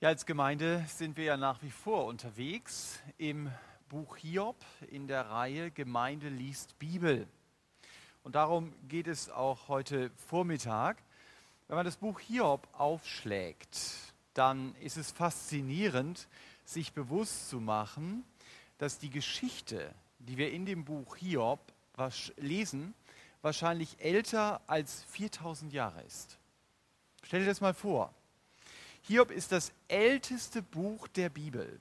Ja, als Gemeinde sind wir ja nach wie vor unterwegs im Buch Hiob in der Reihe Gemeinde liest Bibel. Und darum geht es auch heute Vormittag. Wenn man das Buch Hiob aufschlägt, dann ist es faszinierend, sich bewusst zu machen, dass die Geschichte, die wir in dem Buch Hiob lesen, wahrscheinlich älter als 4000 Jahre ist. Stell dir das mal vor. Hiob ist das älteste Buch der Bibel.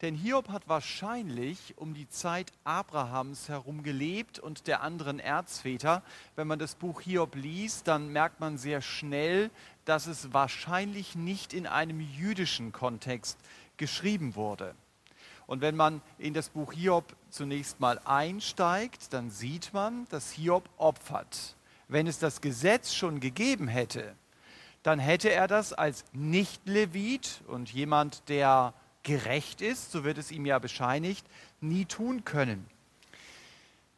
Denn Hiob hat wahrscheinlich um die Zeit Abrahams herum gelebt und der anderen Erzväter. Wenn man das Buch Hiob liest, dann merkt man sehr schnell, dass es wahrscheinlich nicht in einem jüdischen Kontext geschrieben wurde. Und wenn man in das Buch Hiob zunächst mal einsteigt, dann sieht man, dass Hiob opfert. Wenn es das Gesetz schon gegeben hätte, dann hätte er das als Nicht-Levit und jemand, der gerecht ist, so wird es ihm ja bescheinigt, nie tun können.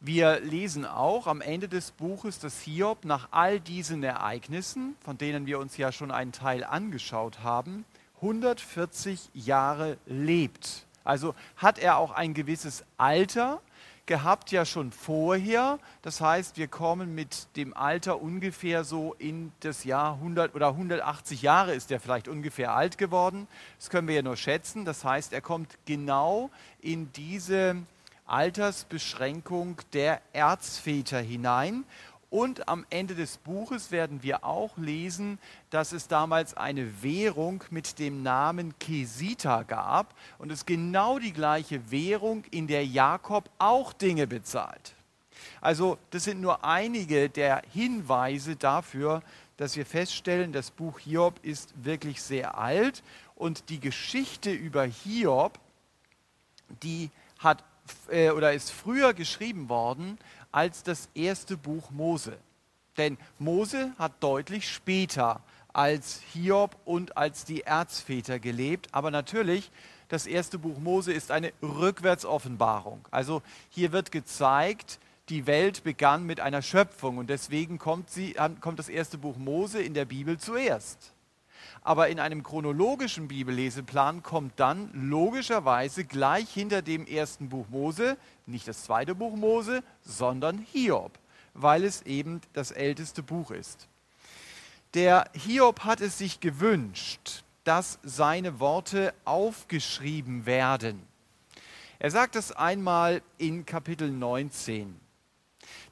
Wir lesen auch am Ende des Buches, dass Hiob nach all diesen Ereignissen, von denen wir uns ja schon einen Teil angeschaut haben, 140 Jahre lebt. Also hat er auch ein gewisses Alter, gehabt ja schon vorher. Das heißt, wir kommen mit dem Alter ungefähr so in das Jahr 100 oder 180 Jahre ist er vielleicht ungefähr alt geworden. Das können wir ja nur schätzen. Das heißt, er kommt genau in diese Altersbeschränkung der Erzväter hinein. Und am Ende des Buches werden wir auch lesen, dass es damals eine Währung mit dem Namen Kesita gab und es genau die gleiche Währung, in der Jakob auch Dinge bezahlt. Also das sind nur einige der Hinweise dafür, dass wir feststellen, das Buch Hiob ist wirklich sehr alt und die Geschichte über Hiob, die hat äh, oder ist früher geschrieben worden als das erste Buch Mose. Denn Mose hat deutlich später als Hiob und als die Erzväter gelebt. Aber natürlich, das erste Buch Mose ist eine Rückwärtsoffenbarung. Also hier wird gezeigt, die Welt begann mit einer Schöpfung und deswegen kommt, sie, kommt das erste Buch Mose in der Bibel zuerst. Aber in einem chronologischen Bibelleseplan kommt dann logischerweise gleich hinter dem ersten Buch Mose nicht das zweite Buch Mose, sondern Hiob, weil es eben das älteste Buch ist. Der Hiob hat es sich gewünscht, dass seine Worte aufgeschrieben werden. Er sagt es einmal in Kapitel 19,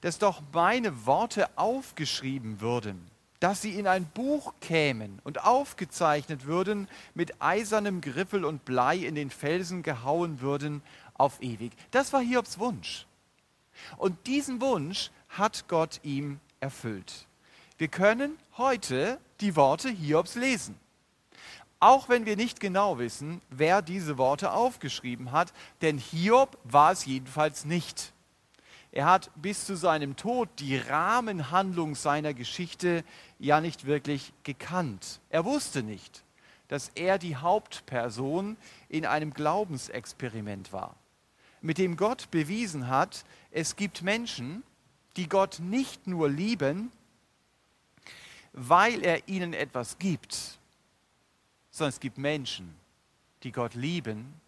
dass doch meine Worte aufgeschrieben würden dass sie in ein Buch kämen und aufgezeichnet würden, mit eisernem Griffel und Blei in den Felsen gehauen würden auf ewig. Das war Hiobs Wunsch. Und diesen Wunsch hat Gott ihm erfüllt. Wir können heute die Worte Hiobs lesen. Auch wenn wir nicht genau wissen, wer diese Worte aufgeschrieben hat, denn Hiob war es jedenfalls nicht. Er hat bis zu seinem Tod die Rahmenhandlung seiner Geschichte ja nicht wirklich gekannt. Er wusste nicht, dass er die Hauptperson in einem Glaubensexperiment war, mit dem Gott bewiesen hat, es gibt Menschen, die Gott nicht nur lieben, weil er ihnen etwas gibt, sondern es gibt Menschen, die Gott lieben,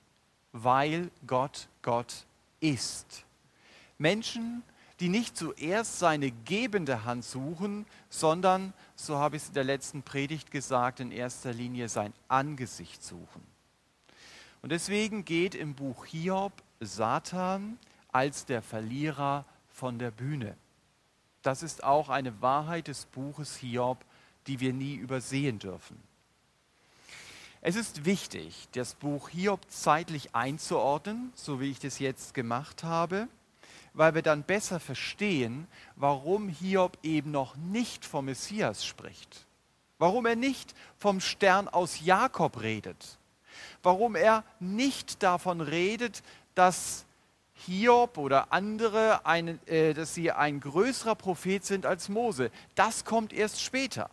weil Gott Gott ist. Menschen, die nicht zuerst seine gebende Hand suchen, sondern, so habe ich es in der letzten Predigt gesagt, in erster Linie sein Angesicht suchen. Und deswegen geht im Buch Hiob Satan als der Verlierer von der Bühne. Das ist auch eine Wahrheit des Buches Hiob, die wir nie übersehen dürfen. Es ist wichtig, das Buch Hiob zeitlich einzuordnen, so wie ich das jetzt gemacht habe weil wir dann besser verstehen, warum Hiob eben noch nicht vom Messias spricht. Warum er nicht vom Stern aus Jakob redet. Warum er nicht davon redet, dass Hiob oder andere, ein, äh, dass sie ein größerer Prophet sind als Mose. Das kommt erst später.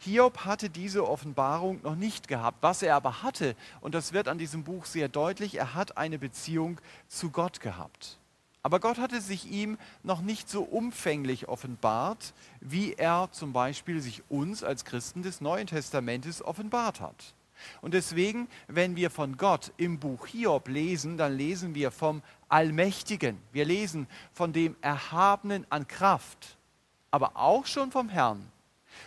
Hiob hatte diese Offenbarung noch nicht gehabt. Was er aber hatte, und das wird an diesem Buch sehr deutlich, er hat eine Beziehung zu Gott gehabt Aber Gott hatte sich ihm noch nicht so umfänglich offenbart, wie er zum Beispiel sich uns als Christen des Neuen Testamentes offenbart hat. Und deswegen, wenn wir von Gott im Buch Hiob lesen, dann lesen wir vom Allmächtigen. Wir lesen von dem Erhabenen an Kraft, aber auch schon vom Herrn.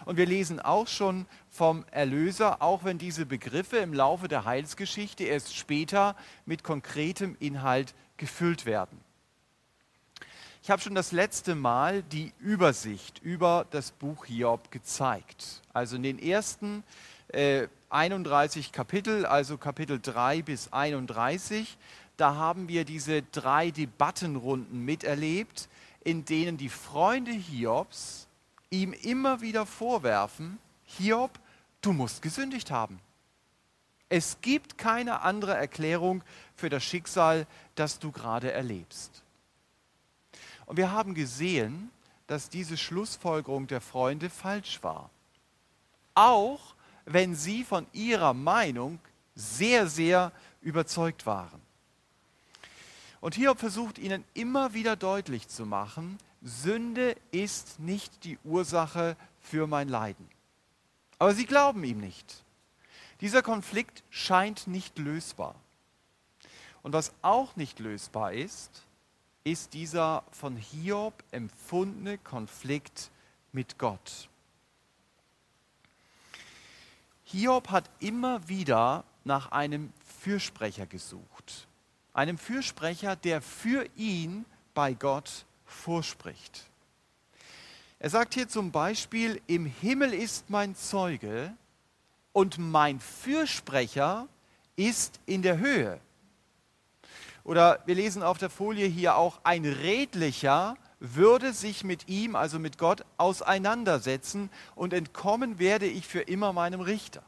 Und wir lesen auch schon vom Erlöser, auch wenn diese Begriffe im Laufe der Heilsgeschichte erst später mit konkretem Inhalt gefüllt werden. Ich habe schon das letzte Mal die Übersicht über das Buch Hiob gezeigt. Also in den ersten äh, 31 Kapitel, also Kapitel 3 bis 31, da haben wir diese drei Debattenrunden miterlebt, in denen die Freunde Hiobs ihm immer wieder vorwerfen, Hiob, du musst gesündigt haben. Es gibt keine andere Erklärung für das Schicksal, das du gerade erlebst. Und wir haben gesehen, dass diese Schlussfolgerung der Freunde falsch war. Auch wenn sie von ihrer Meinung sehr, sehr überzeugt waren. Und Hiob versucht ihnen immer wieder deutlich zu machen, Sünde ist nicht die Ursache für mein Leiden. Aber sie glauben ihm nicht. Dieser Konflikt scheint nicht lösbar. Und was auch nicht lösbar ist, ist dieser von Hiob empfundene Konflikt mit Gott. Hiob hat immer wieder nach einem Fürsprecher gesucht. Einem Fürsprecher, der für ihn bei Gott vorspricht. Er sagt hier zum Beispiel, im Himmel ist mein Zeuge und mein Fürsprecher ist in der Höhe. Oder wir lesen auf der Folie hier auch, ein Redlicher würde sich mit ihm, also mit Gott, auseinandersetzen und entkommen werde ich für immer meinem Richter.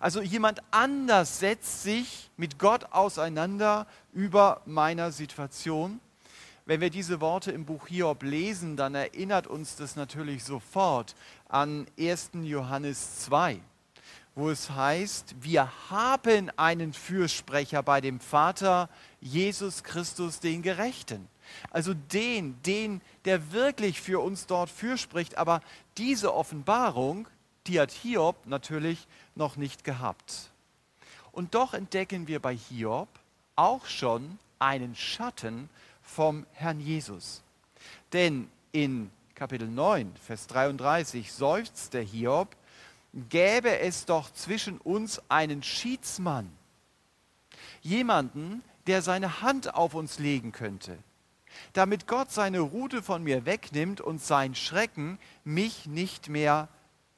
Also jemand anders setzt sich mit Gott auseinander über meiner Situation. Wenn wir diese Worte im Buch Hiob lesen, dann erinnert uns das natürlich sofort an 1. Johannes 2 wo es heißt, wir haben einen Fürsprecher bei dem Vater, Jesus Christus, den Gerechten. Also den, den, der wirklich für uns dort fürspricht. Aber diese Offenbarung, die hat Hiob natürlich noch nicht gehabt. Und doch entdecken wir bei Hiob auch schon einen Schatten vom Herrn Jesus. Denn in Kapitel 9, Vers 33 seufzt der Hiob, gäbe es doch zwischen uns einen Schiedsmann, jemanden, der seine Hand auf uns legen könnte, damit Gott seine Rute von mir wegnimmt und sein Schrecken mich nicht mehr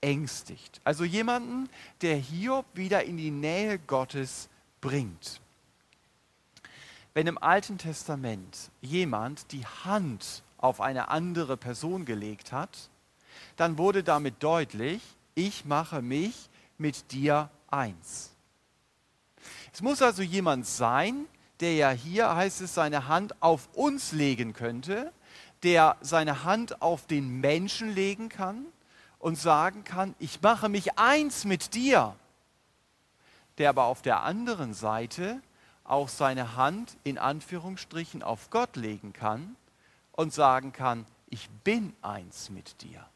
ängstigt. Also jemanden, der Hiob wieder in die Nähe Gottes bringt. Wenn im Alten Testament jemand die Hand auf eine andere Person gelegt hat, dann wurde damit deutlich, ich mache mich mit dir eins. Es muss also jemand sein, der ja hier, heißt es, seine Hand auf uns legen könnte, der seine Hand auf den Menschen legen kann und sagen kann, ich mache mich eins mit dir, der aber auf der anderen Seite auch seine Hand in Anführungsstrichen auf Gott legen kann und sagen kann, ich bin eins mit dir.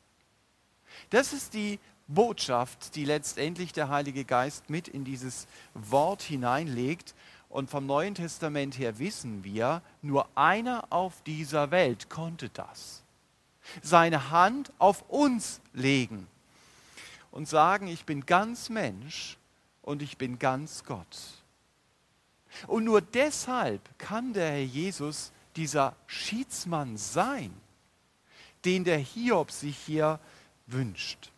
Das ist die Botschaft, die letztendlich der Heilige Geist mit in dieses Wort hineinlegt. Und vom Neuen Testament her wissen wir, nur einer auf dieser Welt konnte das. Seine Hand auf uns legen und sagen, ich bin ganz Mensch und ich bin ganz Gott. Und nur deshalb kann der Herr Jesus dieser Schiedsmann sein, den der Hiob sich hier wünscht.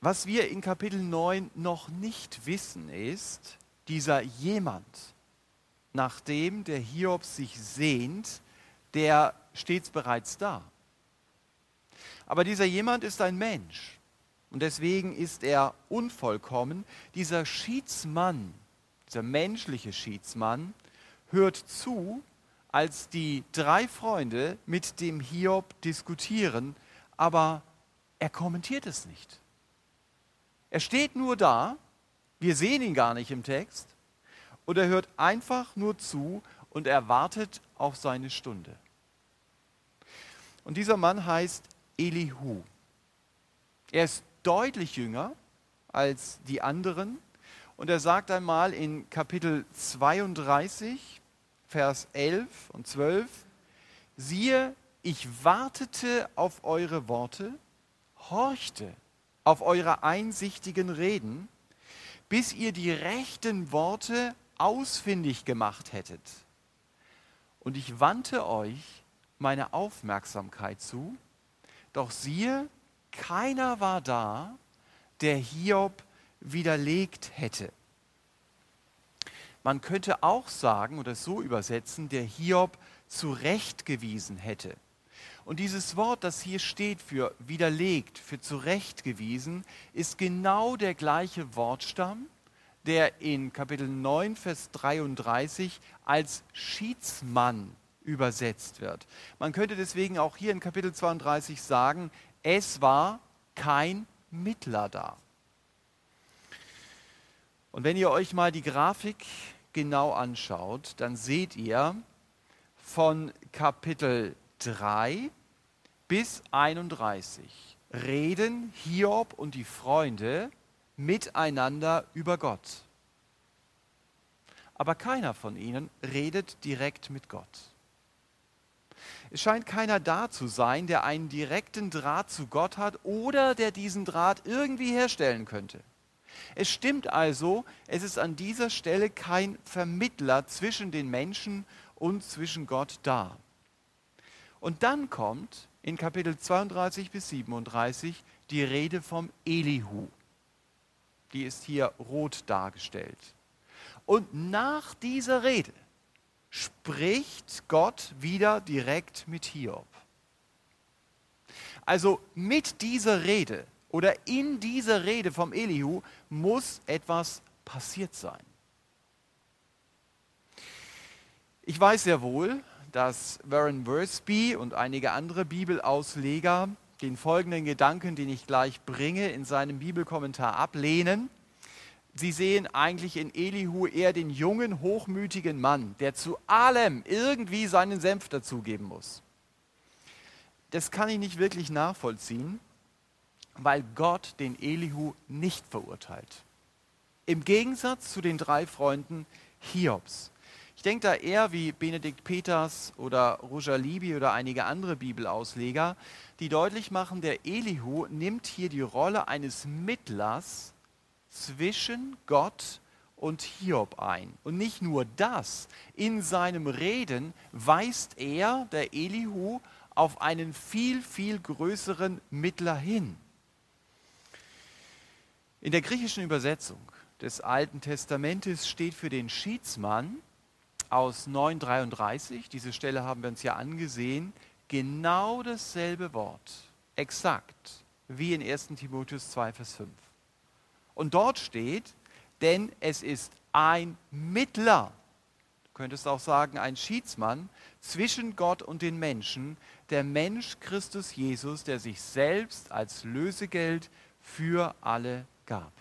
Was wir in Kapitel 9 noch nicht wissen, ist, dieser jemand, nach dem der Hiob sich sehnt, der steht bereits da. Aber dieser jemand ist ein Mensch und deswegen ist er unvollkommen. Dieser Schiedsmann, dieser menschliche Schiedsmann, hört zu, als die drei Freunde mit dem Hiob diskutieren, aber er kommentiert es nicht. Er steht nur da, wir sehen ihn gar nicht im Text, und er hört einfach nur zu und er wartet auf seine Stunde. Und dieser Mann heißt Elihu. Er ist deutlich jünger als die anderen und er sagt einmal in Kapitel 32, Vers 11 und 12, siehe, ich wartete auf eure Worte, horchte auf eure einsichtigen Reden, bis ihr die rechten Worte ausfindig gemacht hättet. Und ich wandte euch meine Aufmerksamkeit zu, doch siehe, keiner war da, der Hiob widerlegt hätte. Man könnte auch sagen oder so übersetzen, der Hiob zurechtgewiesen hätte. Und dieses Wort, das hier steht für widerlegt, für zurechtgewiesen, ist genau der gleiche Wortstamm, der in Kapitel 9, Vers 33 als Schiedsmann übersetzt wird. Man könnte deswegen auch hier in Kapitel 32 sagen, es war kein Mittler da. Und wenn ihr euch mal die Grafik genau anschaut, dann seht ihr von Kapitel 3 bis 31 reden Hiob und die Freunde miteinander über Gott. Aber keiner von ihnen redet direkt mit Gott. Es scheint keiner da zu sein, der einen direkten Draht zu Gott hat oder der diesen Draht irgendwie herstellen könnte. Es stimmt also, es ist an dieser Stelle kein Vermittler zwischen den Menschen und zwischen Gott da. Und dann kommt in Kapitel 32 bis 37 die Rede vom Elihu. Die ist hier rot dargestellt. Und nach dieser Rede spricht Gott wieder direkt mit Hiob. Also mit dieser Rede oder in dieser Rede vom Elihu muss etwas passiert sein. Ich weiß sehr wohl, dass Warren Worsby und einige andere Bibelausleger den folgenden Gedanken, den ich gleich bringe, in seinem Bibelkommentar ablehnen. Sie sehen eigentlich in Elihu eher den jungen, hochmütigen Mann, der zu allem irgendwie seinen Senf dazugeben muss. Das kann ich nicht wirklich nachvollziehen, weil Gott den Elihu nicht verurteilt. Im Gegensatz zu den drei Freunden Hiobs. Ich denke da eher wie Benedikt Peters oder Roger Libby oder einige andere Bibelausleger, die deutlich machen, der Elihu nimmt hier die Rolle eines Mittlers zwischen Gott und Hiob ein. Und nicht nur das, in seinem Reden weist er, der Elihu, auf einen viel, viel größeren Mittler hin. In der griechischen Übersetzung des Alten Testamentes steht für den Schiedsmann aus 933, diese Stelle haben wir uns ja angesehen, genau dasselbe Wort, exakt wie in 1 Timotheus 2, Vers 5. Und dort steht, denn es ist ein Mittler, du könntest auch sagen ein Schiedsmann, zwischen Gott und den Menschen, der Mensch Christus Jesus, der sich selbst als Lösegeld für alle gab.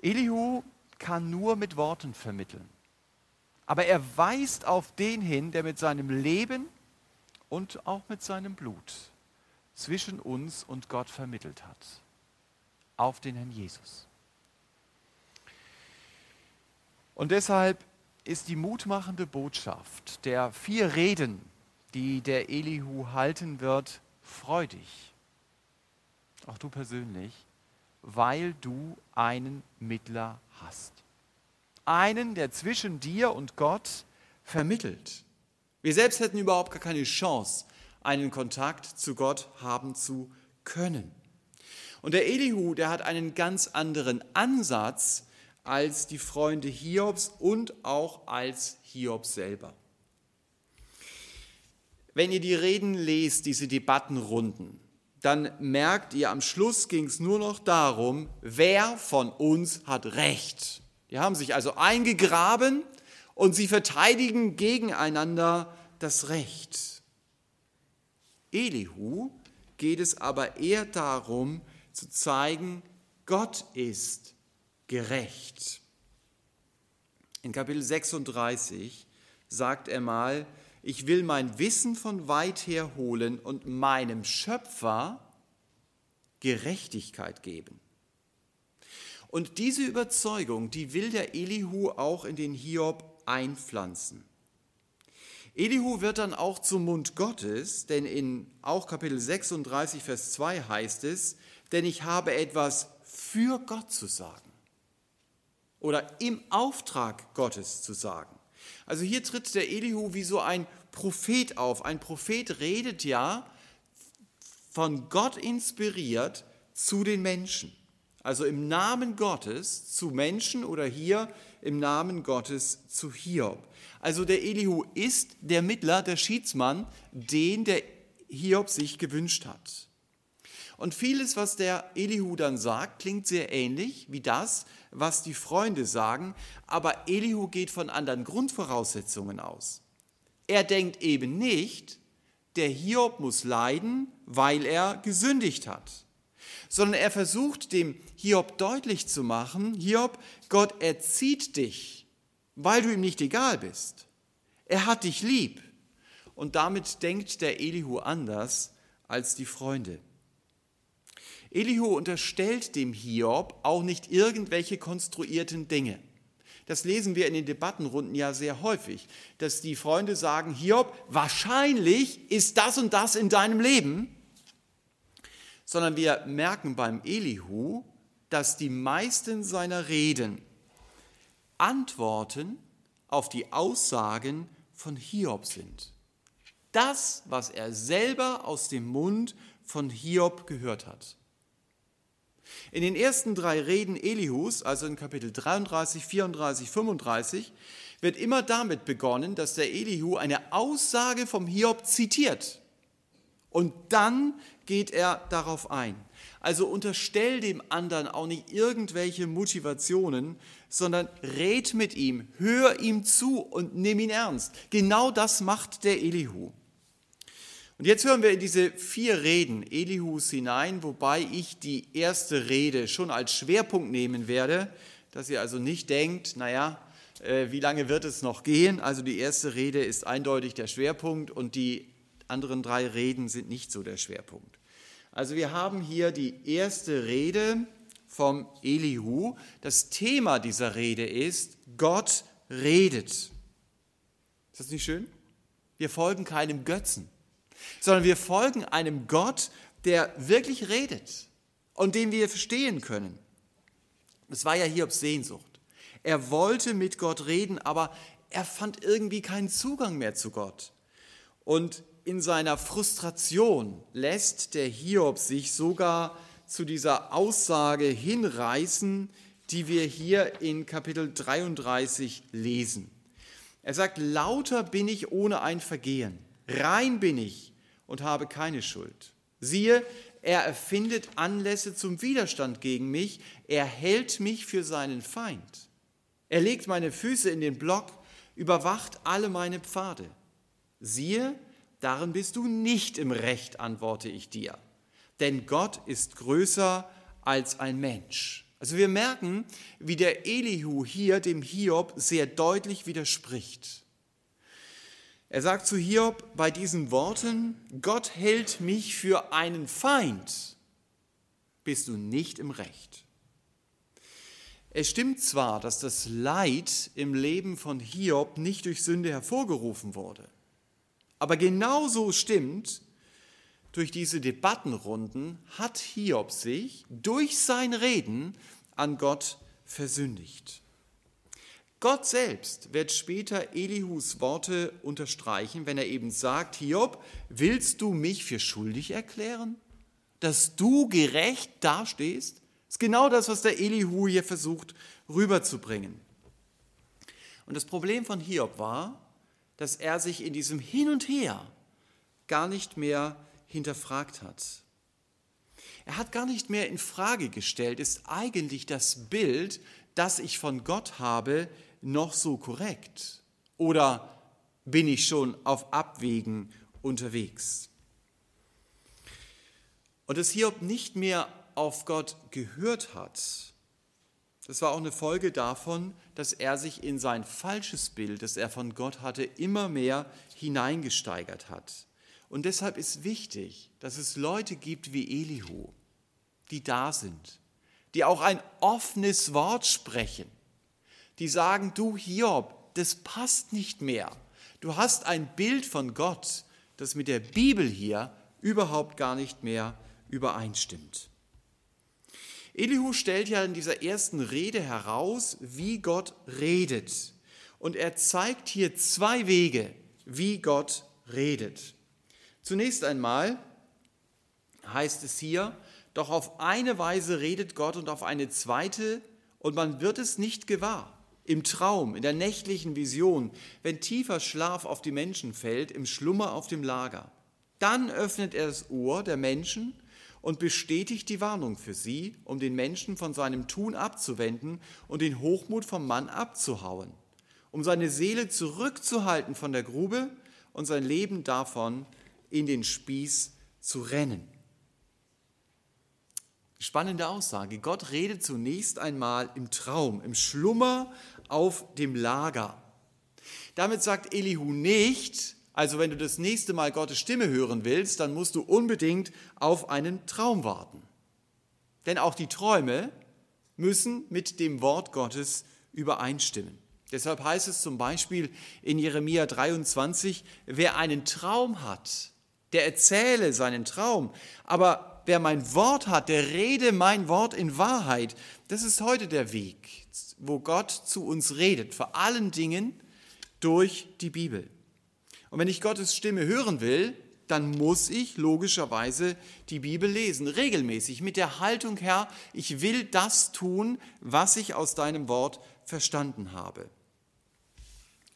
Elihu kann nur mit Worten vermitteln. Aber er weist auf den hin, der mit seinem Leben und auch mit seinem Blut zwischen uns und Gott vermittelt hat. Auf den Herrn Jesus. Und deshalb ist die mutmachende Botschaft der vier Reden, die der Elihu halten wird, freudig. Auch du persönlich, weil du einen Mittler hast einen, der zwischen dir und Gott vermittelt. Wir selbst hätten überhaupt gar keine Chance, einen Kontakt zu Gott haben zu können. Und der Elihu, der hat einen ganz anderen Ansatz als die Freunde Hiobs und auch als Hiob selber. Wenn ihr die Reden lest, diese Debattenrunden, dann merkt ihr, am Schluss ging es nur noch darum, wer von uns hat Recht. Die haben sich also eingegraben und sie verteidigen gegeneinander das Recht. Elihu geht es aber eher darum zu zeigen, Gott ist gerecht. In Kapitel 36 sagt er mal, ich will mein Wissen von weit her holen und meinem Schöpfer Gerechtigkeit geben. Und diese Überzeugung, die will der Elihu auch in den Hiob einpflanzen. Elihu wird dann auch zum Mund Gottes, denn in auch Kapitel 36, Vers 2 heißt es, denn ich habe etwas für Gott zu sagen oder im Auftrag Gottes zu sagen. Also hier tritt der Elihu wie so ein Prophet auf. Ein Prophet redet ja von Gott inspiriert zu den Menschen. Also im Namen Gottes zu Menschen oder hier im Namen Gottes zu Hiob. Also der Elihu ist der Mittler, der Schiedsmann, den der Hiob sich gewünscht hat. Und vieles, was der Elihu dann sagt, klingt sehr ähnlich wie das, was die Freunde sagen, aber Elihu geht von anderen Grundvoraussetzungen aus. Er denkt eben nicht, der Hiob muss leiden, weil er gesündigt hat, sondern er versucht dem Hiob deutlich zu machen, Hiob, Gott erzieht dich, weil du ihm nicht egal bist. Er hat dich lieb. Und damit denkt der Elihu anders als die Freunde. Elihu unterstellt dem Hiob auch nicht irgendwelche konstruierten Dinge. Das lesen wir in den Debattenrunden ja sehr häufig, dass die Freunde sagen, Hiob, wahrscheinlich ist das und das in deinem Leben, sondern wir merken beim Elihu, dass die meisten seiner Reden Antworten auf die Aussagen von Hiob sind. Das, was er selber aus dem Mund von Hiob gehört hat. In den ersten drei Reden Elihus, also in Kapitel 33, 34, 35, wird immer damit begonnen, dass der Elihu eine Aussage vom Hiob zitiert. Und dann geht er darauf ein. Also unterstell dem anderen auch nicht irgendwelche Motivationen, sondern red mit ihm, hör ihm zu und nimm ihn ernst. Genau das macht der Elihu. Und jetzt hören wir in diese vier Reden Elihus hinein, wobei ich die erste Rede schon als Schwerpunkt nehmen werde, dass ihr also nicht denkt, naja, äh, wie lange wird es noch gehen? Also die erste Rede ist eindeutig der Schwerpunkt und die anderen drei Reden sind nicht so der Schwerpunkt. Also wir haben hier die erste Rede vom Elihu. Das Thema dieser Rede ist, Gott redet. Ist das nicht schön? Wir folgen keinem Götzen sondern wir folgen einem Gott, der wirklich redet und den wir verstehen können. Es war ja Hiobs Sehnsucht. Er wollte mit Gott reden, aber er fand irgendwie keinen Zugang mehr zu Gott. Und in seiner Frustration lässt der Hiob sich sogar zu dieser Aussage hinreißen, die wir hier in Kapitel 33 lesen. Er sagt, lauter bin ich ohne ein Vergehen, rein bin ich und habe keine Schuld. Siehe, er erfindet Anlässe zum Widerstand gegen mich, er hält mich für seinen Feind. Er legt meine Füße in den Block, überwacht alle meine Pfade. Siehe, darin bist du nicht im Recht, antworte ich dir. Denn Gott ist größer als ein Mensch. Also wir merken, wie der Elihu hier dem Hiob sehr deutlich widerspricht. Er sagt zu Hiob bei diesen Worten, Gott hält mich für einen Feind, bist du nicht im Recht. Es stimmt zwar, dass das Leid im Leben von Hiob nicht durch Sünde hervorgerufen wurde, aber genauso stimmt, durch diese Debattenrunden hat Hiob sich durch sein Reden an Gott versündigt. Gott selbst wird später Elihus Worte unterstreichen, wenn er eben sagt, Hiob, willst du mich für schuldig erklären? Dass du gerecht dastehst? Das ist genau das, was der Elihu hier versucht rüberzubringen. Und das Problem von Hiob war, dass er sich in diesem Hin und Her gar nicht mehr hinterfragt hat. Er hat gar nicht mehr in Frage gestellt, ist eigentlich das Bild, das ich von Gott habe, noch so korrekt? Oder bin ich schon auf Abwägen unterwegs? Und dass Hiob nicht mehr auf Gott gehört hat, Das war auch eine Folge davon, dass er sich in sein falsches Bild, das er von Gott hatte, immer mehr hineingesteigert hat. Und deshalb ist wichtig, dass es Leute gibt wie Elihu, die da sind, die auch ein offenes Wort sprechen, die sagen, du Hiob, das passt nicht mehr. Du hast ein Bild von Gott, das mit der Bibel hier überhaupt gar nicht mehr übereinstimmt. Elihu stellt ja in dieser ersten Rede heraus, wie Gott redet. Und er zeigt hier zwei Wege, wie Gott redet. Zunächst einmal heißt es hier, doch auf eine Weise redet Gott und auf eine zweite, und man wird es nicht gewahr. Im Traum, in der nächtlichen Vision, wenn tiefer Schlaf auf die Menschen fällt, im Schlummer auf dem Lager. Dann öffnet er das Ohr der Menschen und bestätigt die Warnung für sie, um den Menschen von seinem Tun abzuwenden und den Hochmut vom Mann abzuhauen, um seine Seele zurückzuhalten von der Grube und sein Leben davon in den Spieß zu rennen. Spannende Aussage. Gott redet zunächst einmal im Traum, im Schlummer auf dem Lager. Damit sagt Elihu nicht, also wenn du das nächste Mal Gottes Stimme hören willst, dann musst du unbedingt auf einen Traum warten. Denn auch die Träume müssen mit dem Wort Gottes übereinstimmen. Deshalb heißt es zum Beispiel in Jeremia 23, wer einen Traum hat, der erzähle seinen Traum. Aber wer mein Wort hat, der rede mein Wort in Wahrheit. Das ist heute der Weg, wo Gott zu uns redet, vor allen Dingen durch die Bibel. Und wenn ich Gottes Stimme hören will, dann muss ich logischerweise die Bibel lesen, regelmäßig mit der Haltung, Herr, ich will das tun, was ich aus deinem Wort verstanden habe.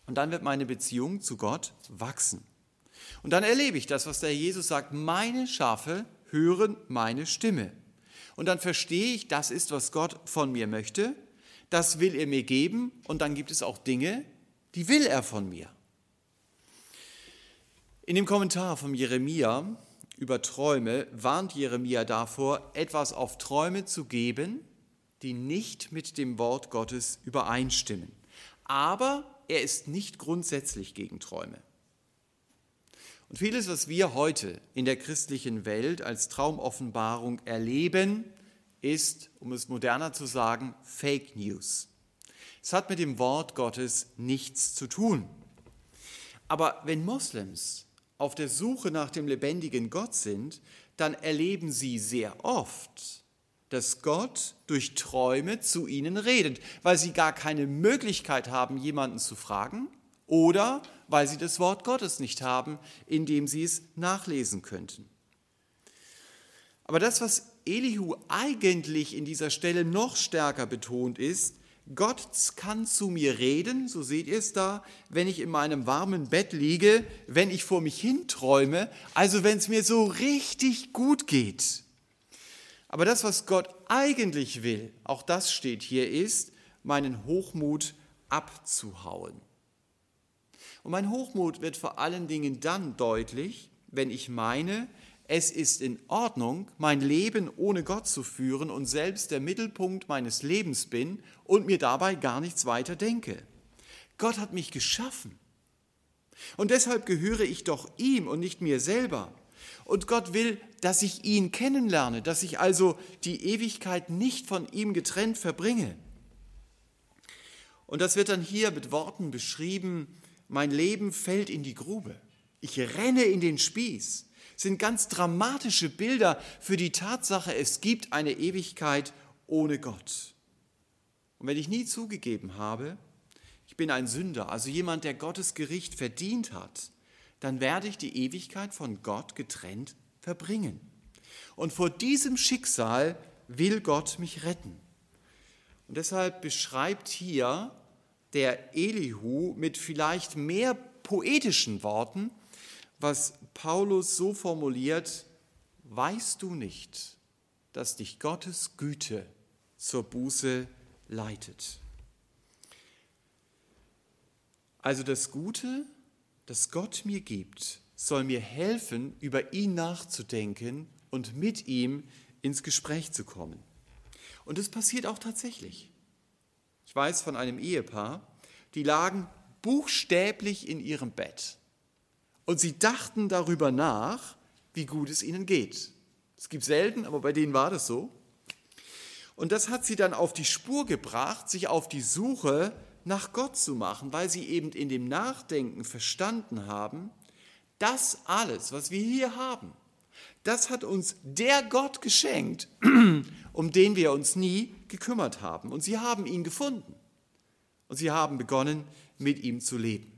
Und dann wird meine Beziehung zu Gott wachsen. Und dann erlebe ich das, was der Jesus sagt, meine Schafe hören meine Stimme. Und dann verstehe ich, das ist, was Gott von mir möchte, das will er mir geben und dann gibt es auch Dinge, die will er von mir. In dem Kommentar von Jeremia über Träume warnt Jeremia davor, etwas auf Träume zu geben, die nicht mit dem Wort Gottes übereinstimmen. Aber er ist nicht grundsätzlich gegen Träume. Und vieles, was wir heute in der christlichen Welt als Traumoffenbarung erleben, ist, um es moderner zu sagen, Fake News. Es hat mit dem Wort Gottes nichts zu tun. Aber wenn Moslems auf der Suche nach dem lebendigen Gott sind, dann erleben sie sehr oft, dass Gott durch Träume zu ihnen redet, weil sie gar keine Möglichkeit haben, jemanden zu fragen oder weil sie das Wort Gottes nicht haben, in dem sie es nachlesen könnten. Aber das, was Elihu eigentlich in dieser Stelle noch stärker betont, ist, Gott kann zu mir reden, so seht ihr es da, wenn ich in meinem warmen Bett liege, wenn ich vor mich hinträume, also wenn es mir so richtig gut geht. Aber das, was Gott eigentlich will, auch das steht hier, ist, meinen Hochmut abzuhauen. Und mein Hochmut wird vor allen Dingen dann deutlich, wenn ich meine, es ist in Ordnung, mein Leben ohne Gott zu führen und selbst der Mittelpunkt meines Lebens bin und mir dabei gar nichts weiter denke. Gott hat mich geschaffen. Und deshalb gehöre ich doch ihm und nicht mir selber. Und Gott will, dass ich ihn kennenlerne, dass ich also die Ewigkeit nicht von ihm getrennt verbringe. Und das wird dann hier mit Worten beschrieben, mein Leben fällt in die Grube. Ich renne in den Spieß sind ganz dramatische Bilder für die Tatsache, es gibt eine Ewigkeit ohne Gott. Und wenn ich nie zugegeben habe, ich bin ein Sünder, also jemand, der Gottes Gericht verdient hat, dann werde ich die Ewigkeit von Gott getrennt verbringen. Und vor diesem Schicksal will Gott mich retten. Und deshalb beschreibt hier der Elihu mit vielleicht mehr poetischen Worten, was Paulus so formuliert, weißt du nicht, dass dich Gottes Güte zur Buße leitet. Also das Gute, das Gott mir gibt, soll mir helfen, über ihn nachzudenken und mit ihm ins Gespräch zu kommen. Und es passiert auch tatsächlich. Ich weiß von einem Ehepaar, die lagen buchstäblich in ihrem Bett und sie dachten darüber nach, wie gut es ihnen geht. Es gibt selten, aber bei denen war das so. Und das hat sie dann auf die Spur gebracht, sich auf die Suche nach Gott zu machen, weil sie eben in dem Nachdenken verstanden haben, das alles, was wir hier haben, das hat uns der Gott geschenkt, um den wir uns nie gekümmert haben. Und sie haben ihn gefunden. Und sie haben begonnen, mit ihm zu leben.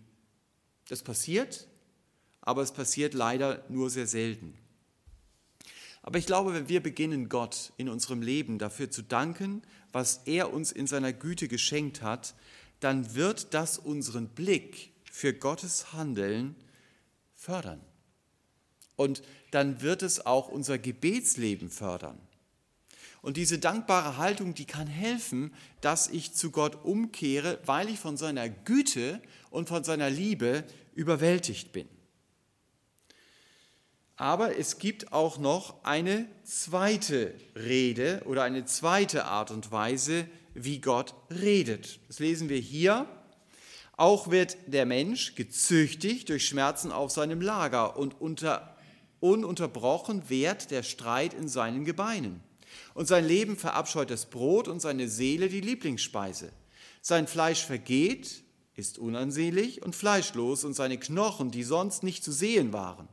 Das passiert, aber es passiert leider nur sehr selten. Aber ich glaube, wenn wir beginnen, Gott in unserem Leben dafür zu danken, was er uns in seiner Güte geschenkt hat, dann wird das unseren Blick für Gottes Handeln fördern. Und dann wird es auch unser Gebetsleben fördern. Und diese dankbare Haltung, die kann helfen, dass ich zu Gott umkehre, weil ich von seiner Güte und von seiner Liebe überwältigt bin. Aber es gibt auch noch eine zweite Rede oder eine zweite Art und Weise, wie Gott redet. Das lesen wir hier. Auch wird der Mensch gezüchtigt durch Schmerzen auf seinem Lager und unter, ununterbrochen währt der Streit in seinen Gebeinen. Und sein Leben verabscheut das Brot und seine Seele die Lieblingsspeise. Sein Fleisch vergeht, ist unansehlich und fleischlos und seine Knochen, die sonst nicht zu sehen waren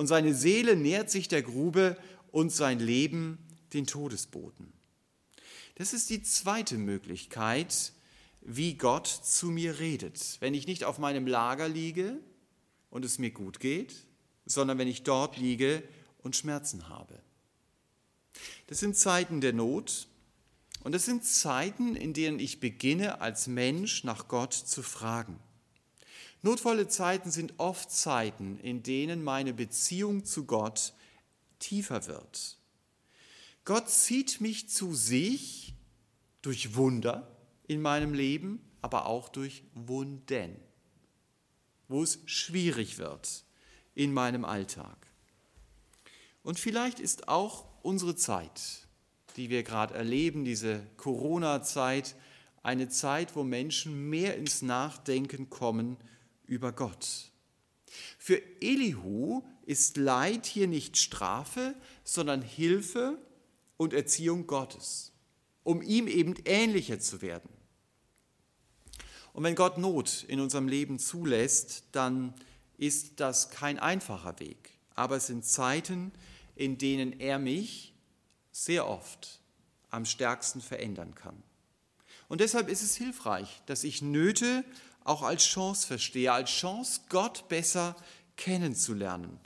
und seine Seele nährt sich der Grube und sein Leben den Todesboten. Das ist die zweite Möglichkeit, wie Gott zu mir redet. Wenn ich nicht auf meinem Lager liege und es mir gut geht, sondern wenn ich dort liege und Schmerzen habe. Das sind Zeiten der Not und das sind Zeiten, in denen ich beginne, als Mensch nach Gott zu fragen. Notvolle Zeiten sind oft Zeiten, in denen meine Beziehung zu Gott tiefer wird. Gott zieht mich zu sich durch Wunder in meinem Leben, aber auch durch Wunden, wo es schwierig wird in meinem Alltag. Und vielleicht ist auch unsere Zeit, die wir gerade erleben, diese Corona-Zeit, eine Zeit, wo Menschen mehr ins Nachdenken kommen über Gott. Für Elihu ist Leid hier nicht Strafe, sondern Hilfe und Erziehung Gottes, um ihm eben ähnlicher zu werden. Und wenn Gott Not in unserem Leben zulässt, dann ist das kein einfacher Weg. Aber es sind Zeiten, in denen er mich sehr oft am stärksten verändern kann. Und deshalb ist es hilfreich, dass ich Nöte auch als Chance verstehe, als Chance, Gott besser kennenzulernen,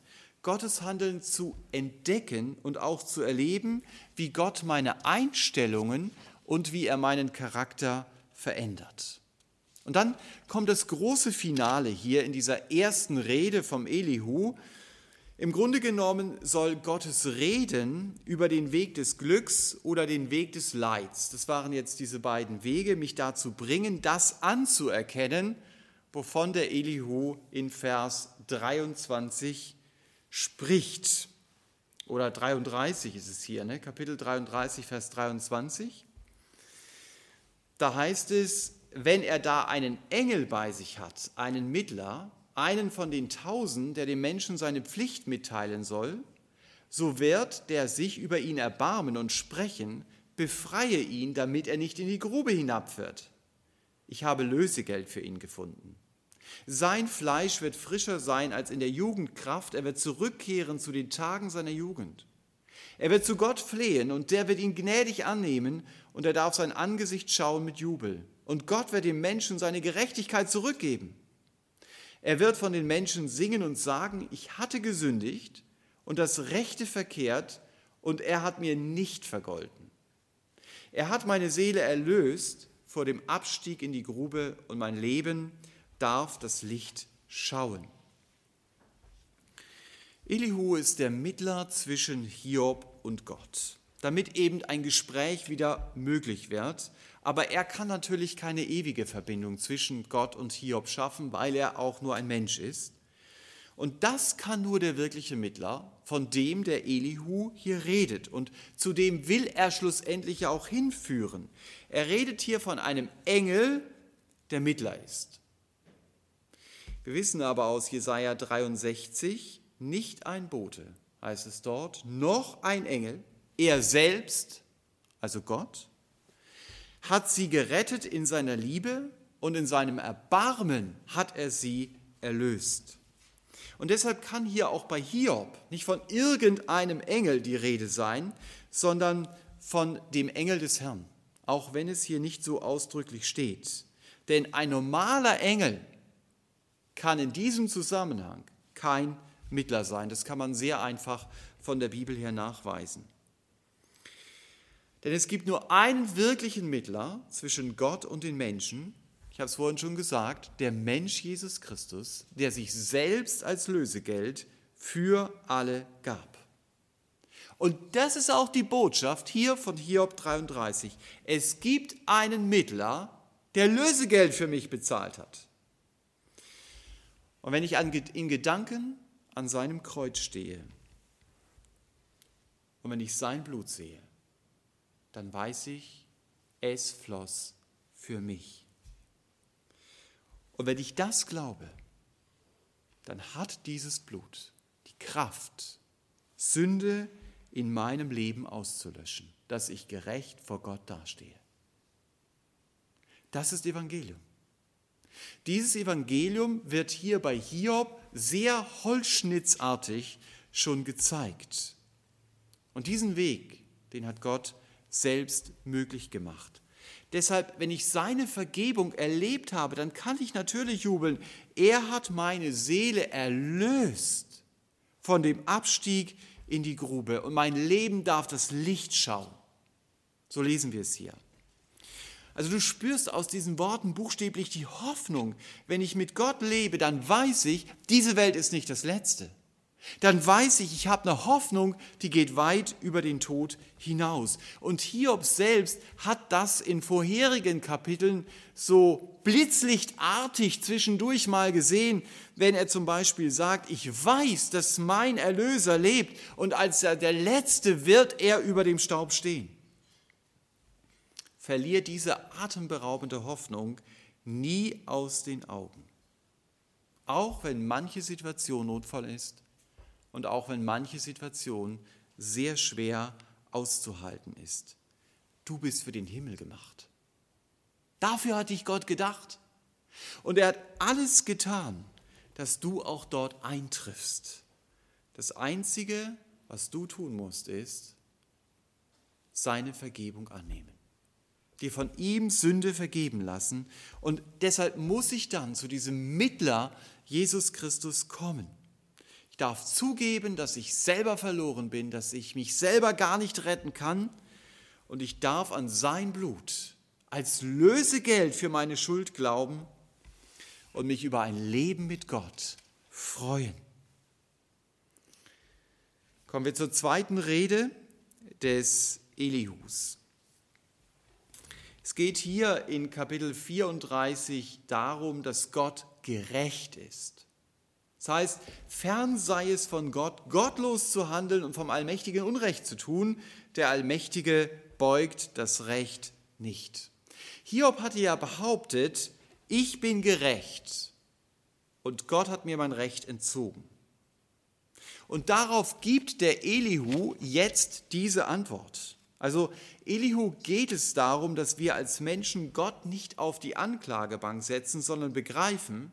Gottes Handeln zu entdecken und auch zu erleben, wie Gott meine Einstellungen und wie er meinen Charakter verändert. Und dann kommt das große Finale hier in dieser ersten Rede vom Elihu, im Grunde genommen soll Gottes Reden über den Weg des Glücks oder den Weg des Leids, das waren jetzt diese beiden Wege, mich dazu bringen, das anzuerkennen, wovon der Elihu in Vers 23 spricht. Oder 33 ist es hier, ne? Kapitel 33, Vers 23. Da heißt es, wenn er da einen Engel bei sich hat, einen Mittler, einen von den Tausend, der dem Menschen seine Pflicht mitteilen soll, so wird der sich über ihn erbarmen und sprechen, befreie ihn, damit er nicht in die Grube hinabfährt. Ich habe Lösegeld für ihn gefunden. Sein Fleisch wird frischer sein als in der Jugendkraft, er wird zurückkehren zu den Tagen seiner Jugend. Er wird zu Gott flehen und der wird ihn gnädig annehmen und er darf sein Angesicht schauen mit Jubel. Und Gott wird dem Menschen seine Gerechtigkeit zurückgeben. Er wird von den Menschen singen und sagen, ich hatte gesündigt und das Rechte verkehrt und er hat mir nicht vergolten. Er hat meine Seele erlöst vor dem Abstieg in die Grube und mein Leben darf das Licht schauen. Elihu ist der Mittler zwischen Hiob und Gott, damit eben ein Gespräch wieder möglich wird, aber er kann natürlich keine ewige Verbindung zwischen Gott und Hiob schaffen, weil er auch nur ein Mensch ist. Und das kann nur der wirkliche Mittler, von dem der Elihu hier redet. Und zu dem will er schlussendlich auch hinführen. Er redet hier von einem Engel, der Mittler ist. Wir wissen aber aus Jesaja 63, nicht ein Bote, heißt es dort, noch ein Engel, er selbst, also Gott, hat sie gerettet in seiner Liebe und in seinem Erbarmen hat er sie erlöst. Und deshalb kann hier auch bei Hiob nicht von irgendeinem Engel die Rede sein, sondern von dem Engel des Herrn, auch wenn es hier nicht so ausdrücklich steht. Denn ein normaler Engel kann in diesem Zusammenhang kein Mittler sein. Das kann man sehr einfach von der Bibel her nachweisen. Denn es gibt nur einen wirklichen Mittler zwischen Gott und den Menschen. Ich habe es vorhin schon gesagt, der Mensch Jesus Christus, der sich selbst als Lösegeld für alle gab. Und das ist auch die Botschaft hier von Hiob 33. Es gibt einen Mittler, der Lösegeld für mich bezahlt hat. Und wenn ich in Gedanken an seinem Kreuz stehe und wenn ich sein Blut sehe, dann weiß ich, es floss für mich. Und wenn ich das glaube, dann hat dieses Blut die Kraft, Sünde in meinem Leben auszulöschen, dass ich gerecht vor Gott dastehe. Das ist Evangelium. Dieses Evangelium wird hier bei Hiob sehr holzschnittsartig schon gezeigt. Und diesen Weg, den hat Gott selbst möglich gemacht. Deshalb, wenn ich seine Vergebung erlebt habe, dann kann ich natürlich jubeln. Er hat meine Seele erlöst von dem Abstieg in die Grube und mein Leben darf das Licht schauen. So lesen wir es hier. Also du spürst aus diesen Worten buchstäblich die Hoffnung. Wenn ich mit Gott lebe, dann weiß ich, diese Welt ist nicht das Letzte. Dann weiß ich, ich habe eine Hoffnung, die geht weit über den Tod hinaus. Und Hiob selbst hat das in vorherigen Kapiteln so blitzlichtartig zwischendurch mal gesehen, wenn er zum Beispiel sagt, ich weiß, dass mein Erlöser lebt und als er der Letzte wird er über dem Staub stehen. Verlier diese atemberaubende Hoffnung nie aus den Augen. Auch wenn manche Situation notvoll ist und auch wenn manche Situation sehr schwer auszuhalten ist. Du bist für den Himmel gemacht. Dafür hat dich Gott gedacht. Und er hat alles getan, dass du auch dort eintriffst. Das Einzige, was du tun musst, ist seine Vergebung annehmen. Dir von ihm Sünde vergeben lassen. Und deshalb muss ich dann zu diesem Mittler Jesus Christus kommen. Ich darf zugeben, dass ich selber verloren bin, dass ich mich selber gar nicht retten kann. Und ich darf an sein Blut als Lösegeld für meine Schuld glauben und mich über ein Leben mit Gott freuen. Kommen wir zur zweiten Rede des Elihus. Es geht hier in Kapitel 34 darum, dass Gott gerecht ist. Das heißt, fern sei es von Gott, gottlos zu handeln und vom Allmächtigen Unrecht zu tun. Der Allmächtige beugt das Recht nicht. Hiob hatte ja behauptet, ich bin gerecht und Gott hat mir mein Recht entzogen. Und darauf gibt der Elihu jetzt diese Antwort. Also Elihu geht es darum, dass wir als Menschen Gott nicht auf die Anklagebank setzen, sondern begreifen,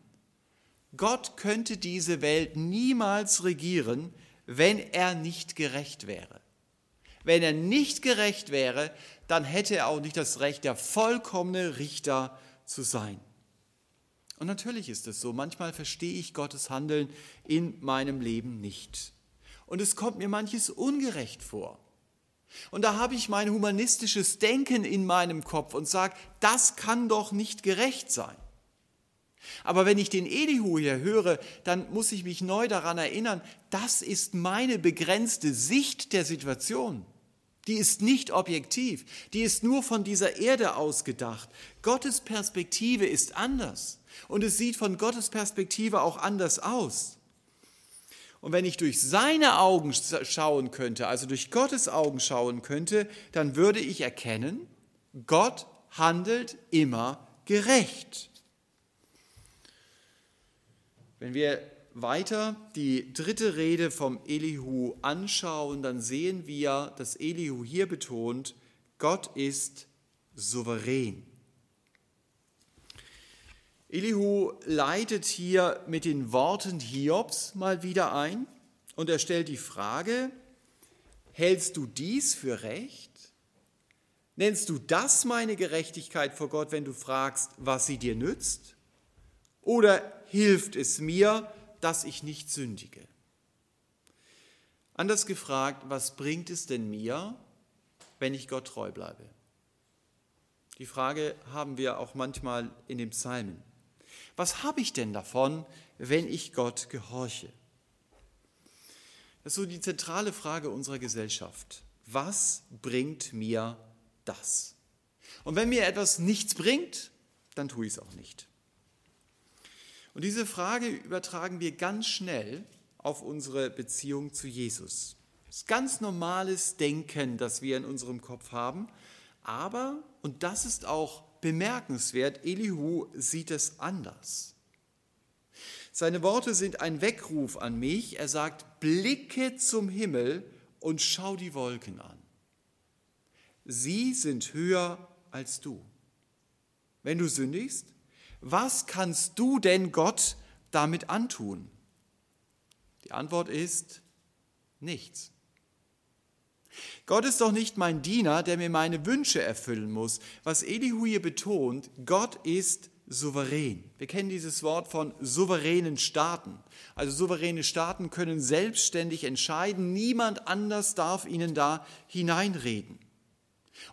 Gott könnte diese Welt niemals regieren, wenn er nicht gerecht wäre. Wenn er nicht gerecht wäre, dann hätte er auch nicht das Recht, der vollkommene Richter zu sein. Und natürlich ist es so, manchmal verstehe ich Gottes Handeln in meinem Leben nicht. Und es kommt mir manches ungerecht vor. Und da habe ich mein humanistisches Denken in meinem Kopf und sage, das kann doch nicht gerecht sein. Aber wenn ich den Elihu hier höre, dann muss ich mich neu daran erinnern, das ist meine begrenzte Sicht der Situation. Die ist nicht objektiv, die ist nur von dieser Erde ausgedacht. Gottes Perspektive ist anders und es sieht von Gottes Perspektive auch anders aus. Und wenn ich durch seine Augen schauen könnte, also durch Gottes Augen schauen könnte, dann würde ich erkennen, Gott handelt immer gerecht. Wenn wir weiter die dritte Rede vom Elihu anschauen, dann sehen wir, dass Elihu hier betont, Gott ist souverän. Elihu leitet hier mit den Worten Hiobs mal wieder ein und er stellt die Frage, hältst du dies für recht? Nennst du das meine Gerechtigkeit vor Gott, wenn du fragst, was sie dir nützt? Oder hilft es mir, dass ich nicht sündige? Anders gefragt, was bringt es denn mir, wenn ich Gott treu bleibe? Die Frage haben wir auch manchmal in den Psalmen. Was habe ich denn davon, wenn ich Gott gehorche? Das ist so die zentrale Frage unserer Gesellschaft. Was bringt mir das? Und wenn mir etwas nichts bringt, dann tue ich es auch nicht. Und diese Frage übertragen wir ganz schnell auf unsere Beziehung zu Jesus. Das ist ganz normales Denken, das wir in unserem Kopf haben. Aber, und das ist auch bemerkenswert, Elihu sieht es anders. Seine Worte sind ein Weckruf an mich. Er sagt, blicke zum Himmel und schau die Wolken an. Sie sind höher als du. Wenn du sündigst, was kannst du denn Gott damit antun? Die Antwort ist nichts. Gott ist doch nicht mein Diener, der mir meine Wünsche erfüllen muss. Was Elihu hier betont, Gott ist souverän. Wir kennen dieses Wort von souveränen Staaten. Also souveräne Staaten können selbstständig entscheiden, niemand anders darf ihnen da hineinreden.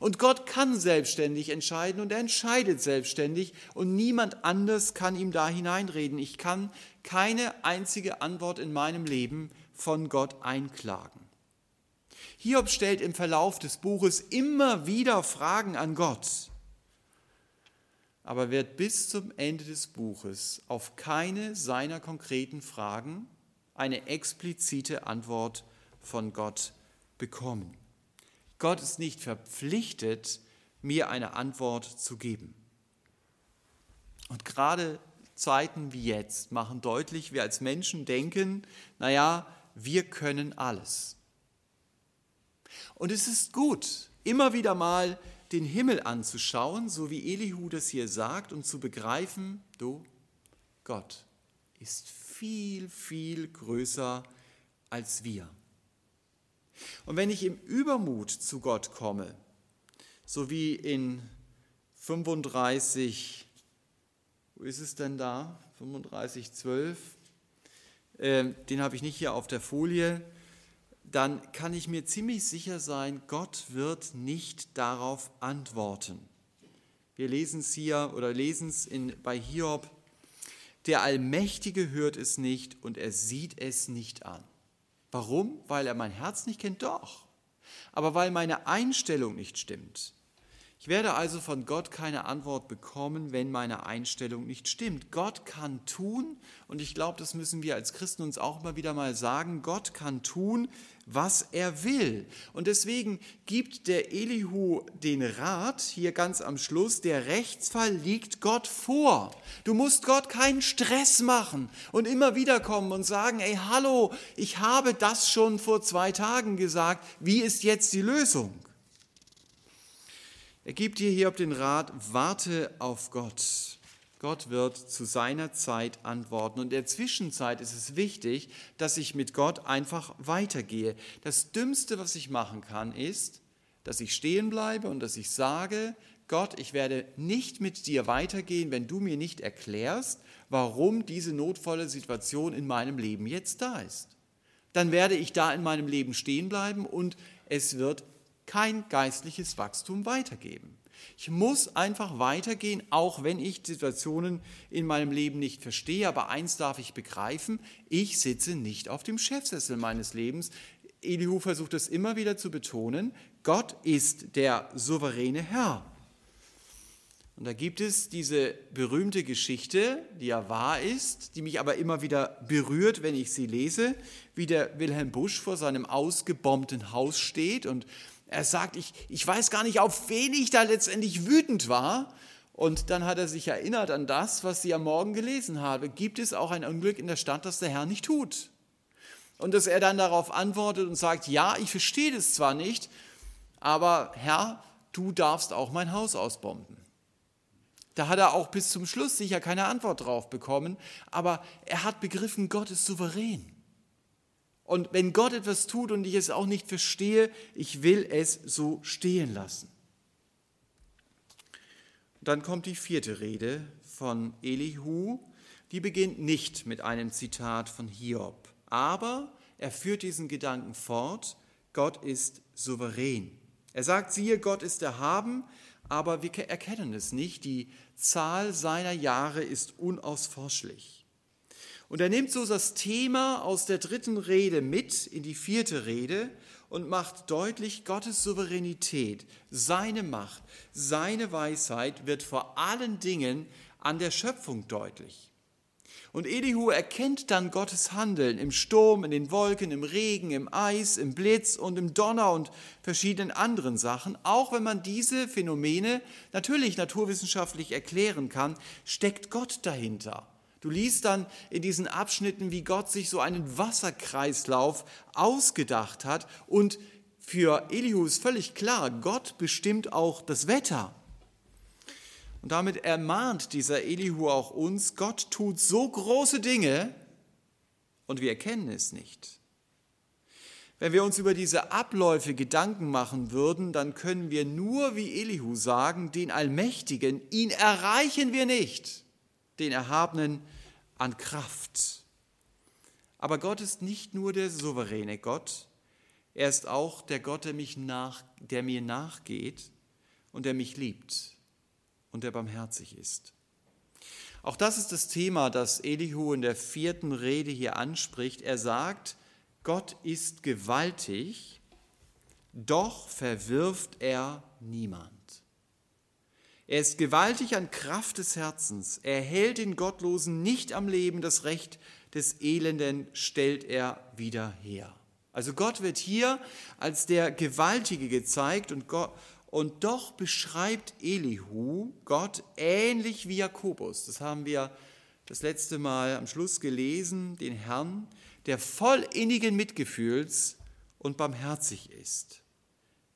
Und Gott kann selbstständig entscheiden und er entscheidet selbstständig und niemand anders kann ihm da hineinreden. Ich kann keine einzige Antwort in meinem Leben von Gott einklagen. Hiob stellt im Verlauf des Buches immer wieder Fragen an Gott, aber wird bis zum Ende des Buches auf keine seiner konkreten Fragen eine explizite Antwort von Gott bekommen. Gott ist nicht verpflichtet, mir eine Antwort zu geben. Und gerade Zeiten wie jetzt machen deutlich, wir als Menschen denken, naja, wir können alles. Und es ist gut, immer wieder mal den Himmel anzuschauen, so wie Elihu das hier sagt, und zu begreifen, du, Gott ist viel, viel größer als wir. Und wenn ich im Übermut zu Gott komme, so wie in 35, wo ist es denn da? 35, 12, äh, den habe ich nicht hier auf der Folie, dann kann ich mir ziemlich sicher sein, Gott wird nicht darauf antworten. Wir lesen es hier oder lesen es bei Hiob, der Allmächtige hört es nicht und er sieht es nicht an. Warum? Weil er mein Herz nicht kennt? Doch. Aber weil meine Einstellung nicht stimmt. Ich werde also von Gott keine Antwort bekommen, wenn meine Einstellung nicht stimmt. Gott kann tun, und ich glaube, das müssen wir als Christen uns auch immer wieder mal sagen, Gott kann tun, was er will. Und deswegen gibt der Elihu den Rat hier ganz am Schluss, der Rechtsfall liegt Gott vor. Du musst Gott keinen Stress machen und immer wieder kommen und sagen, ey, hallo, ich habe das schon vor zwei Tagen gesagt, wie ist jetzt die Lösung? Er gibt dir hier den Rat, warte auf Gott. Gott wird zu seiner Zeit antworten. Und in der Zwischenzeit ist es wichtig, dass ich mit Gott einfach weitergehe. Das Dümmste, was ich machen kann, ist, dass ich stehen bleibe und dass ich sage, Gott, ich werde nicht mit dir weitergehen, wenn du mir nicht erklärst, warum diese notvolle Situation in meinem Leben jetzt da ist. Dann werde ich da in meinem Leben stehen bleiben und es wird kein geistliches Wachstum weitergeben. Ich muss einfach weitergehen, auch wenn ich Situationen in meinem Leben nicht verstehe. Aber eins darf ich begreifen, ich sitze nicht auf dem Chefsessel meines Lebens. Elihu versucht es immer wieder zu betonen, Gott ist der souveräne Herr. Und da gibt es diese berühmte Geschichte, die ja wahr ist, die mich aber immer wieder berührt, wenn ich sie lese, wie der Wilhelm Busch vor seinem ausgebombten Haus steht und er sagt, ich, ich weiß gar nicht, auf wen ich da letztendlich wütend war. Und dann hat er sich erinnert an das, was sie am Morgen gelesen habe. Gibt es auch ein Unglück in der Stadt, das der Herr nicht tut? Und dass er dann darauf antwortet und sagt, ja, ich verstehe das zwar nicht, aber Herr, du darfst auch mein Haus ausbomben. Da hat er auch bis zum Schluss sicher keine Antwort drauf bekommen, aber er hat begriffen, Gott ist souverän. Und wenn Gott etwas tut und ich es auch nicht verstehe, ich will es so stehen lassen. Dann kommt die vierte Rede von Elihu, die beginnt nicht mit einem Zitat von Hiob, aber er führt diesen Gedanken fort, Gott ist souverän. Er sagt, siehe, Gott ist erhaben, aber wir erkennen es nicht. Die Zahl seiner Jahre ist unausforschlich. Und er nimmt so das Thema aus der dritten Rede mit in die vierte Rede und macht deutlich, Gottes Souveränität, seine Macht, seine Weisheit wird vor allen Dingen an der Schöpfung deutlich. Und Elihu erkennt dann Gottes Handeln im Sturm, in den Wolken, im Regen, im Eis, im Blitz und im Donner und verschiedenen anderen Sachen. Auch wenn man diese Phänomene natürlich naturwissenschaftlich erklären kann, steckt Gott dahinter. Du liest dann in diesen Abschnitten, wie Gott sich so einen Wasserkreislauf ausgedacht hat. Und für Elihu ist völlig klar, Gott bestimmt auch das Wetter. Und damit ermahnt dieser Elihu auch uns, Gott tut so große Dinge und wir erkennen es nicht. Wenn wir uns über diese Abläufe Gedanken machen würden, dann können wir nur wie Elihu sagen, den Allmächtigen, ihn erreichen wir nicht, den Erhabenen an Kraft. Aber Gott ist nicht nur der souveräne Gott, er ist auch der Gott, der, mich nach, der mir nachgeht und der mich liebt und der barmherzig ist. Auch das ist das Thema, das Elihu in der vierten Rede hier anspricht. Er sagt, Gott ist gewaltig, doch verwirft er niemand. Er ist gewaltig an Kraft des Herzens. Er hält den Gottlosen nicht am Leben. Das Recht des Elenden stellt er wieder her. Also Gott wird hier als der Gewaltige gezeigt und Gott, und doch beschreibt Elihu Gott ähnlich wie Jakobus. Das haben wir das letzte Mal am Schluss gelesen, den Herrn, der voll innigen Mitgefühls und barmherzig ist,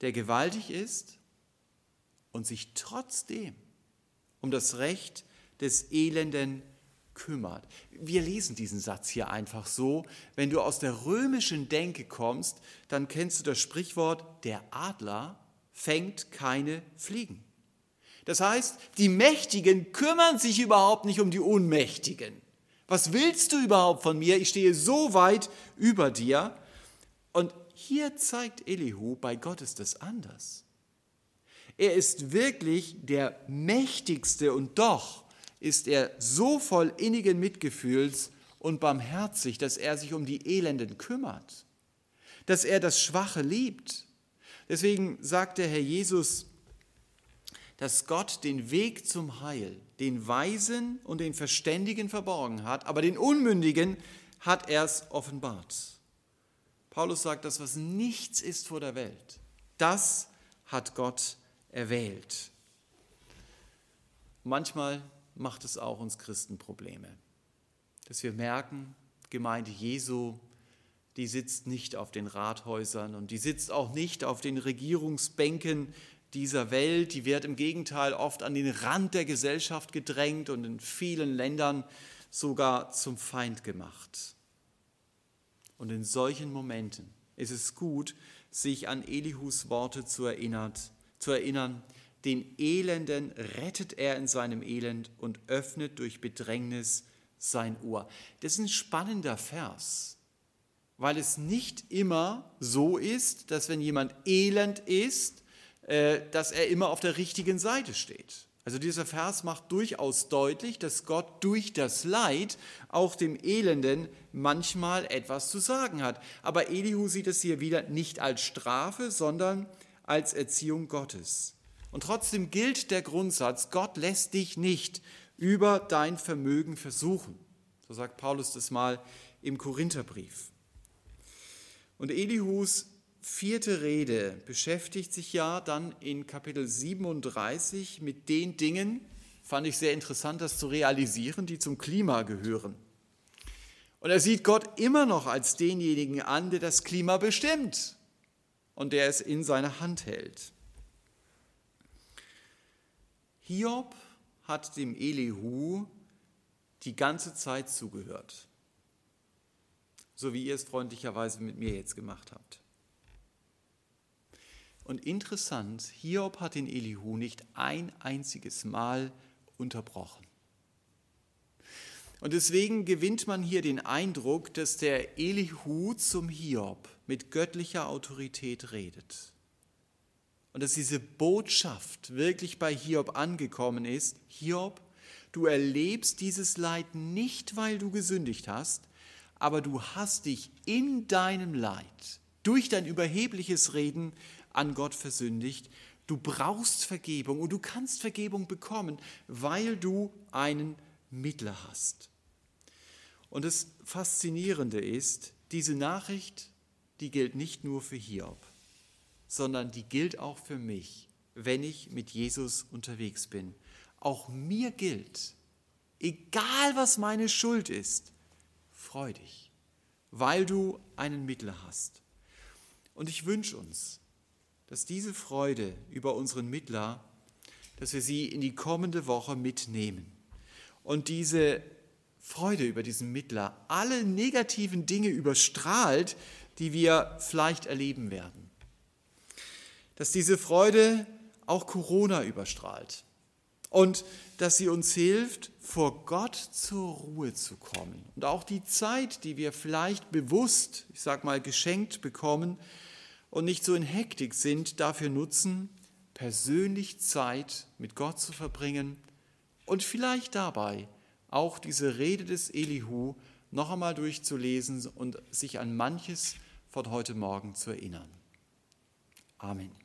der gewaltig ist und sich trotzdem um das Recht des Elenden kümmert. Wir lesen diesen Satz hier einfach so. Wenn du aus der römischen Denke kommst, dann kennst du das Sprichwort, der Adler fängt keine Fliegen. Das heißt, die Mächtigen kümmern sich überhaupt nicht um die Unmächtigen. Was willst du überhaupt von mir? Ich stehe so weit über dir. Und hier zeigt Elihu, bei Gott ist das anders. Er ist wirklich der Mächtigste und doch ist er so voll innigen Mitgefühls und barmherzig, dass er sich um die Elenden kümmert, dass er das Schwache liebt Deswegen sagt der Herr Jesus, dass Gott den Weg zum Heil den Weisen und den Verständigen verborgen hat, aber den Unmündigen hat er es offenbart. Paulus sagt, das, was nichts ist vor der Welt, das hat Gott erwählt. Manchmal macht es auch uns Christen Probleme, dass wir merken, Gemeinde Jesu die sitzt nicht auf den Rathäusern und die sitzt auch nicht auf den Regierungsbänken dieser Welt. Die wird im Gegenteil oft an den Rand der Gesellschaft gedrängt und in vielen Ländern sogar zum Feind gemacht. Und in solchen Momenten ist es gut, sich an Elihus Worte zu, erinnern, zu erinnern. Den Elenden rettet er in seinem Elend und öffnet durch Bedrängnis sein Ohr. Das ist ein spannender Vers weil es nicht immer so ist, dass wenn jemand elend ist, äh, dass er immer auf der richtigen Seite steht. Also dieser Vers macht durchaus deutlich, dass Gott durch das Leid auch dem Elenden manchmal etwas zu sagen hat. Aber Elihu sieht es hier wieder nicht als Strafe, sondern als Erziehung Gottes. Und trotzdem gilt der Grundsatz, Gott lässt dich nicht über dein Vermögen versuchen. So sagt Paulus das mal im Korintherbrief. Und Elihus vierte Rede beschäftigt sich ja dann in Kapitel 37 mit den Dingen, fand ich sehr interessant, das zu realisieren, die zum Klima gehören. Und er sieht Gott immer noch als denjenigen an, der das Klima bestimmt und der es in seiner Hand hält. Hiob hat dem Elihu die ganze Zeit zugehört, so wie ihr es freundlicherweise mit mir jetzt gemacht habt. Und interessant, Hiob hat den Elihu nicht ein einziges Mal unterbrochen. Und deswegen gewinnt man hier den Eindruck, dass der Elihu zum Hiob mit göttlicher Autorität redet. Und dass diese Botschaft wirklich bei Hiob angekommen ist. Hiob, du erlebst dieses Leid nicht, weil du gesündigt hast, aber du hast dich in deinem Leid durch dein überhebliches Reden an Gott versündigt. Du brauchst Vergebung und du kannst Vergebung bekommen, weil du einen Mittler hast. Und das Faszinierende ist, diese Nachricht, die gilt nicht nur für Hiob, sondern die gilt auch für mich, wenn ich mit Jesus unterwegs bin. Auch mir gilt, egal was meine Schuld ist, freu dich, weil du einen Mittler hast. Und ich wünsche uns, dass diese Freude über unseren Mittler, dass wir sie in die kommende Woche mitnehmen und diese Freude über diesen Mittler alle negativen Dinge überstrahlt, die wir vielleicht erleben werden. Dass diese Freude auch Corona überstrahlt und dass sie uns hilft, vor Gott zur Ruhe zu kommen. Und auch die Zeit, die wir vielleicht bewusst, ich sage mal, geschenkt bekommen, und nicht so in Hektik sind, dafür nutzen, persönlich Zeit mit Gott zu verbringen und vielleicht dabei auch diese Rede des Elihu noch einmal durchzulesen und sich an manches von heute Morgen zu erinnern. Amen.